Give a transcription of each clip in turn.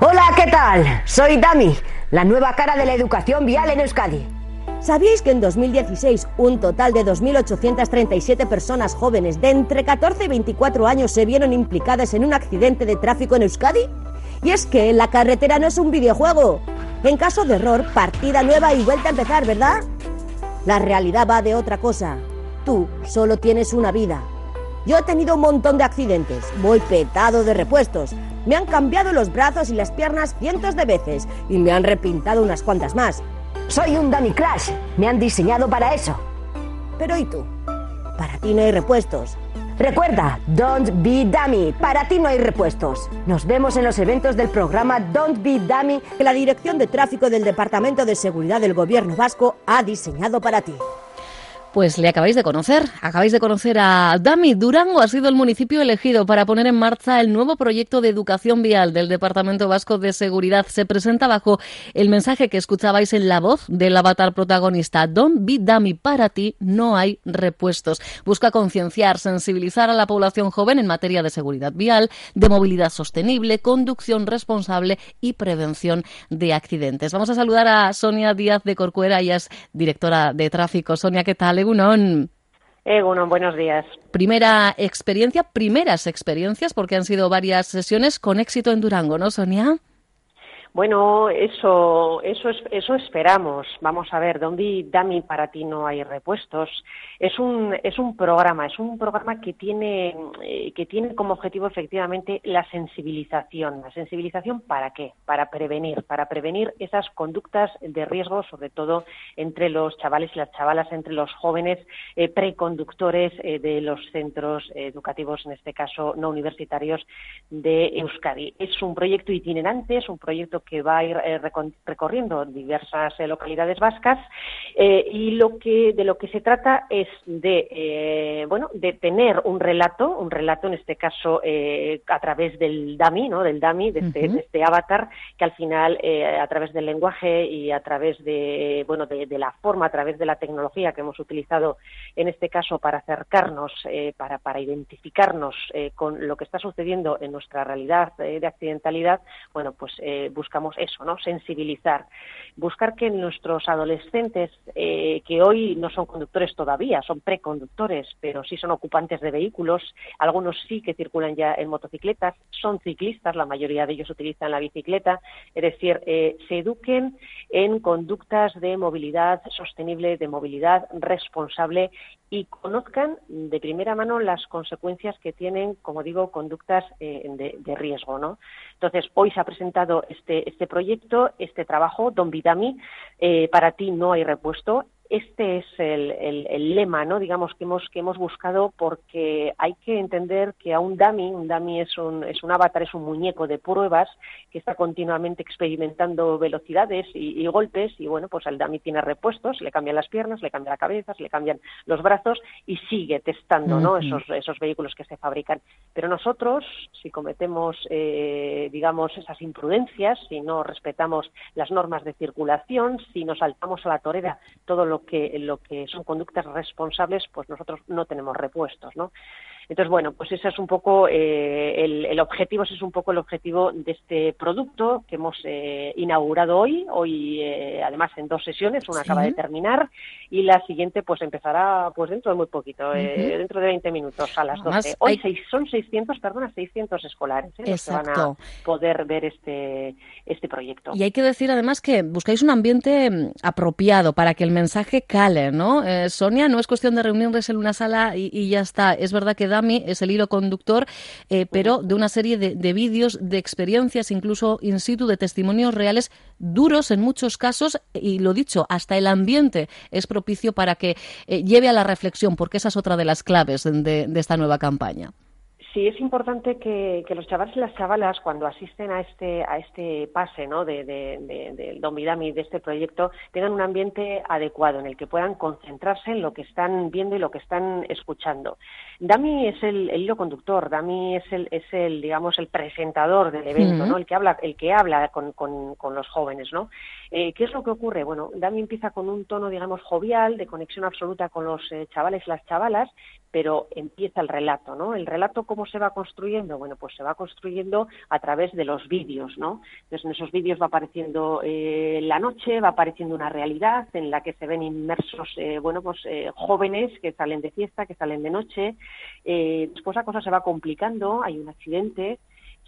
Hola, ¿qué tal? Soy Dami, la nueva cara de la educación vial en Euskadi. ¿Sabíais que en 2016 un total de 2.837 personas jóvenes de entre 14 y 24 años se vieron implicadas en un accidente de tráfico en Euskadi? Y es que la carretera no es un videojuego. En caso de error, partida nueva y vuelta a empezar, ¿verdad? La realidad va de otra cosa. Tú solo tienes una vida. Yo he tenido un montón de accidentes, voy petado de repuestos. Me han cambiado los brazos y las piernas cientos de veces y me han repintado unas cuantas más. Soy un dummy crash, me han diseñado para eso. Pero ¿y tú? Para ti no hay repuestos. Recuerda, Don't Be Dummy, para ti no hay repuestos. Nos vemos en los eventos del programa Don't Be Dummy que la Dirección de Tráfico del Departamento de Seguridad del Gobierno Vasco ha diseñado para ti. Pues le acabáis de conocer, acabáis de conocer a Dami. Durango ha sido el municipio elegido para poner en marcha el nuevo proyecto de educación vial del Departamento Vasco de Seguridad. Se presenta bajo el mensaje que escuchabais en la voz del avatar protagonista. Don't be Dami, para ti no hay repuestos. Busca concienciar, sensibilizar a la población joven en materia de seguridad vial, de movilidad sostenible, conducción responsable y prevención de accidentes. Vamos a saludar a Sonia Díaz de Corcuera, ella es directora de tráfico. Sonia, ¿qué tal? Egunon. Egunon, buenos días. Primera experiencia, primeras experiencias, porque han sido varias sesiones con éxito en Durango, ¿no, Sonia? Bueno, eso, eso, eso esperamos. Vamos a ver, Dondi Dami para ti no hay repuestos. Es un, es un programa, es un programa que tiene, eh, que tiene como objetivo efectivamente la sensibilización. ¿La sensibilización para qué? Para prevenir, para prevenir esas conductas de riesgo, sobre todo entre los chavales y las chavalas, entre los jóvenes eh, preconductores eh, de los centros educativos, en este caso no universitarios de Euskadi. Es un proyecto itinerante, es un proyecto que va a ir eh, recorriendo diversas eh, localidades vascas eh, y lo que de lo que se trata es de bueno de tener un relato un relato en este caso a través del dummy no del dummy de este, este avatar que al final a través del lenguaje y a través de bueno de, la forma a través de la tecnología que hemos utilizado en este caso para acercarnos para para identificarnos con lo que está sucediendo en nuestra realidad de accidentalidad bueno pues buscamos eso, ¿no? Sensibilizar, buscar que nuestros adolescentes, eh, que hoy no son conductores todavía, son preconductores, pero sí son ocupantes de vehículos, algunos sí que circulan ya en motocicletas, son ciclistas, la mayoría de ellos utilizan la bicicleta, es decir, eh, se eduquen en conductas de movilidad sostenible, de movilidad responsable y conozcan de primera mano las consecuencias que tienen, como digo, conductas eh, de, riesgo. ¿no? Entonces, hoy se ha presentado este, este proyecto, este trabajo, Don Vidami, eh, para ti no hay repuesto este es el, lema, ¿no? Digamos que hemos que hemos buscado porque hay que entender que a un dummy, un dummy es un es un avatar, es un muñeco de pruebas que está continuamente experimentando velocidades y, golpes y bueno, pues el dummy tiene repuestos, le cambian las piernas, le cambian la cabeza, le cambian los brazos y sigue testando, ¿no? Esos esos vehículos que se fabrican. Pero nosotros, si cometemos, eh, digamos, esas imprudencias, si no respetamos las normas de circulación, si nos saltamos a la torera todo lo que, lo que son conductas responsables, pues nosotros no tenemos repuestos, ¿no? Entonces, bueno, pues ese es un poco eh, el, objetivo, ese es un poco el objetivo de este producto que hemos eh, inaugurado hoy, hoy eh, además en dos sesiones, una acaba de terminar y la siguiente pues empezará pues dentro de muy poquito, dentro de 20 minutos a las 12. Hoy son 600, perdona, 600 escolares los que van a poder ver este, este proyecto. Y hay que decir además que buscáis un ambiente mm, apropiado para que el mensaje cale, ¿no? Sonia, no es cuestión de reunirles en una sala y, y ya está. Es verdad que da es el hilo conductor, eh, pero de una serie de, vídeos, de experiencias, incluso in situ, de testimonios reales duros en muchos casos, y lo dicho, hasta el ambiente es propicio para que eh, lleve a la reflexión, porque esa es otra de las claves de esta nueva campaña. Sí, es importante que, los chavales y las chavalas, cuando asisten a este, a este pase ¿no? de, de, del Don Vidami, de este proyecto, tengan un ambiente adecuado en el que puedan concentrarse en lo que están viendo y lo que están escuchando. Dami es el, hilo conductor, Dami es el, es el, digamos, el presentador del evento, ¿no? El que habla, el que habla con, con, los jóvenes, ¿no? Eh, ¿Qué es lo que ocurre? Bueno, Dami empieza con un tono, digamos, jovial, de conexión absoluta con los eh, chavales y las chavalas, pero empieza el relato, ¿no? El relato, ¿cómo se va construyendo? Bueno, pues se va construyendo a través de los vídeos, ¿no? Entonces, en esos vídeos va apareciendo eh, la noche, va apareciendo una realidad en la que se ven inmersos, eh, bueno, pues eh, jóvenes que salen de fiesta, que salen de noche. después la cosa se va complicando, hay un accidente,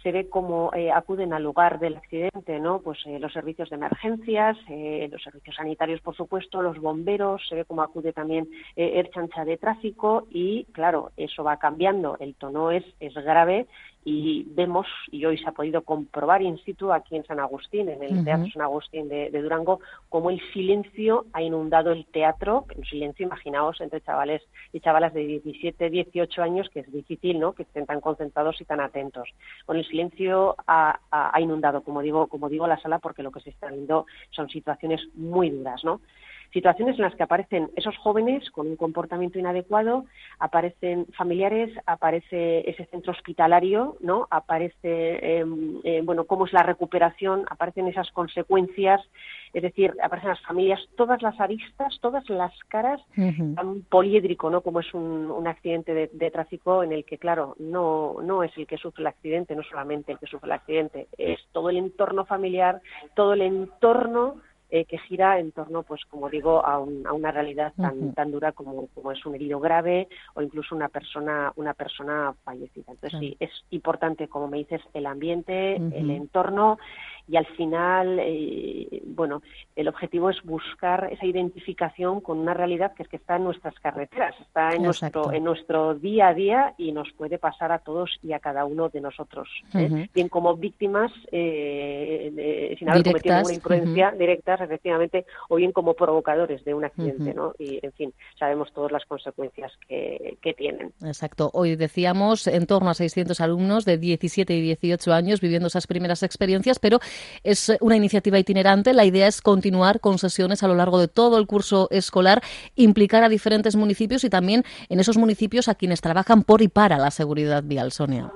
se ve cómo eh, acuden al lugar del accidente, ¿no? Pues eh, los servicios de emergencias, eh, los servicios sanitarios, por supuesto, los bomberos, se ve cómo acude también el chancha de tráfico y, claro, eso va cambiando. El tono es, es grave y vemos, y hoy se ha podido comprobar in situ aquí en San Agustín, en el Teatro San Agustín de, Durango, cómo el silencio ha inundado el teatro, un silencio, imaginaos, entre chavales y chavalas de 17, 18 años, que es difícil, ¿no?, que estén tan concentrados y tan atentos. Con el silencio ha, ha inundado, como digo, como digo, la sala, porque lo que se está viendo son situaciones muy duras, ¿no? Situaciones en las que aparecen esos jóvenes con un comportamiento inadecuado, aparecen familiares, aparece ese centro hospitalario, ¿no? Aparece, em, eh, bueno, cómo es la recuperación, aparecen esas consecuencias, es decir, aparecen las familias, todas las aristas, todas las caras, un poliédrico, ¿no? Como es un, accidente de, de, tráfico en el que, claro, no, no es el que sufre el accidente, no solamente el que sufre el accidente, es todo el entorno familiar, todo el entorno eh, que gira en torno, pues como digo, a, una realidad tan, tan dura como, como, es un herido grave o incluso una persona, una persona fallecida. Entonces sí, es importante, como me dices, el ambiente, el entorno y al final, eh, bueno, el objetivo es buscar esa identificación con una realidad que es que está en nuestras carreteras, está en nuestro en nuestro día a día y nos puede pasar a todos y a cada uno de nosotros, ¿eh? bien como víctimas eh, sin haber cometido ninguna imprudencia directas, efectivamente, o bien como provocadores de un accidente, ¿no? Y en fin, sabemos todas las consecuencias que, que tienen. Exacto. Hoy decíamos en torno a 600 alumnos de 17 y 18 años viviendo esas primeras experiencias, pero es una iniciativa itinerante. La idea es continuar con sesiones a lo largo de todo el curso escolar, implicar a diferentes municipios y también en esos municipios a quienes trabajan por y para la seguridad vial, Sonia.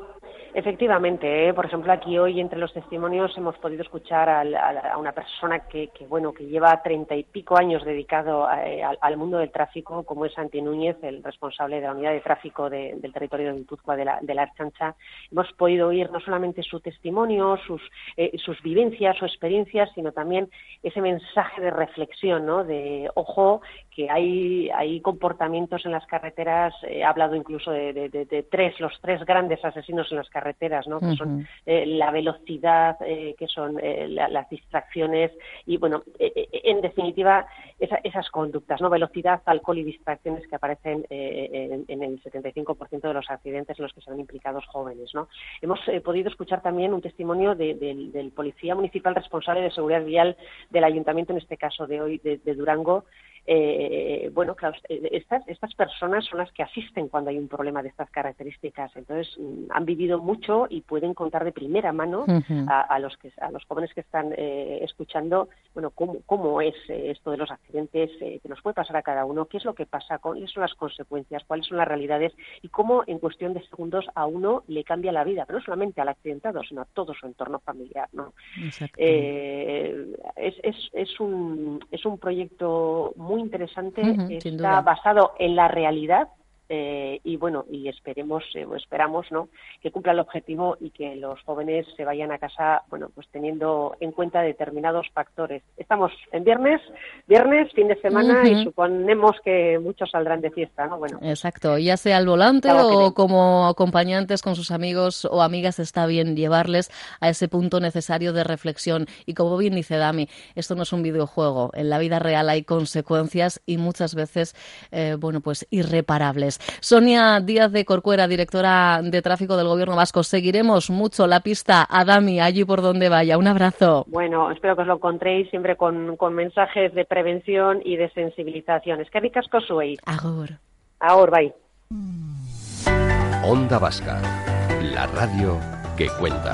Efectivamente, ¿eh? por ejemplo, aquí hoy entre los testimonios hemos podido escuchar a, una persona que, bueno que lleva treinta y pico años dedicado eh, al, mundo del tráfico, como es Santi Núñez, el responsable de la unidad de tráfico del territorio de Guipúzcoa de la, de la Archancha. Hemos podido oír no solamente su testimonio, sus, eh, sus vivencias, su experiencias, sino también ese mensaje de reflexión, ¿no? De ojo que hay, hay comportamientos en las carreteras, he hablado incluso de, tres, los tres grandes asesinos en las carreteras, ¿no? que son eh, la velocidad, eh, que son eh, las distracciones y, bueno, en definitiva, esas conductas, ¿no? velocidad, alcohol y distracciones que aparecen en, el 75% de los accidentes en los que se ven implicados jóvenes. ¿no? Hemos podido escuchar también un testimonio del, del, policía municipal responsable de seguridad vial del ayuntamiento, en este caso de hoy, de Durango, eh, bueno, claro, eh, estas, estas personas son las que asisten cuando hay un problema de estas características. Entonces, mm, han vivido mucho y pueden contar de primera mano a, los que, a los jóvenes que están eh, escuchando, bueno, cómo, cómo es eh, esto de los accidentes que nos puede pasar a cada uno, qué es lo que pasa, cuáles son las consecuencias, cuáles son las realidades y cómo en cuestión de segundos a uno le cambia la vida, pero no solamente al accidentado, sino a todo su entorno familiar. ¿no? es, es, es, un, es un proyecto muy interesante, está basado en la realidad eh, y bueno y esperemos eh, esperamos no que cumpla el objetivo y que los jóvenes se vayan a casa bueno pues teniendo en cuenta determinados factores. Estamos en viernes viernes fin de semana y suponemos que muchos saldrán de fiesta no bueno exacto ya sea al volante o como acompañantes con sus amigos o amigas está bien llevarles a ese punto necesario de reflexión. Y como bien dice Dami esto no es un videojuego. En la vida real hay consecuencias y muchas veces eh, bueno pues irreparables Sonia Díaz de Corcuera, directora de tráfico del Gobierno Vasco. Seguiremos mucho la pista a Dami allí por donde vaya. Un abrazo. Bueno, espero que os lo encontréis siempre con, mensajes de prevención y de sensibilización. Es que ricasco soy. Ahora. Ahora, bye. Onda Vasca. La radio que cuenta.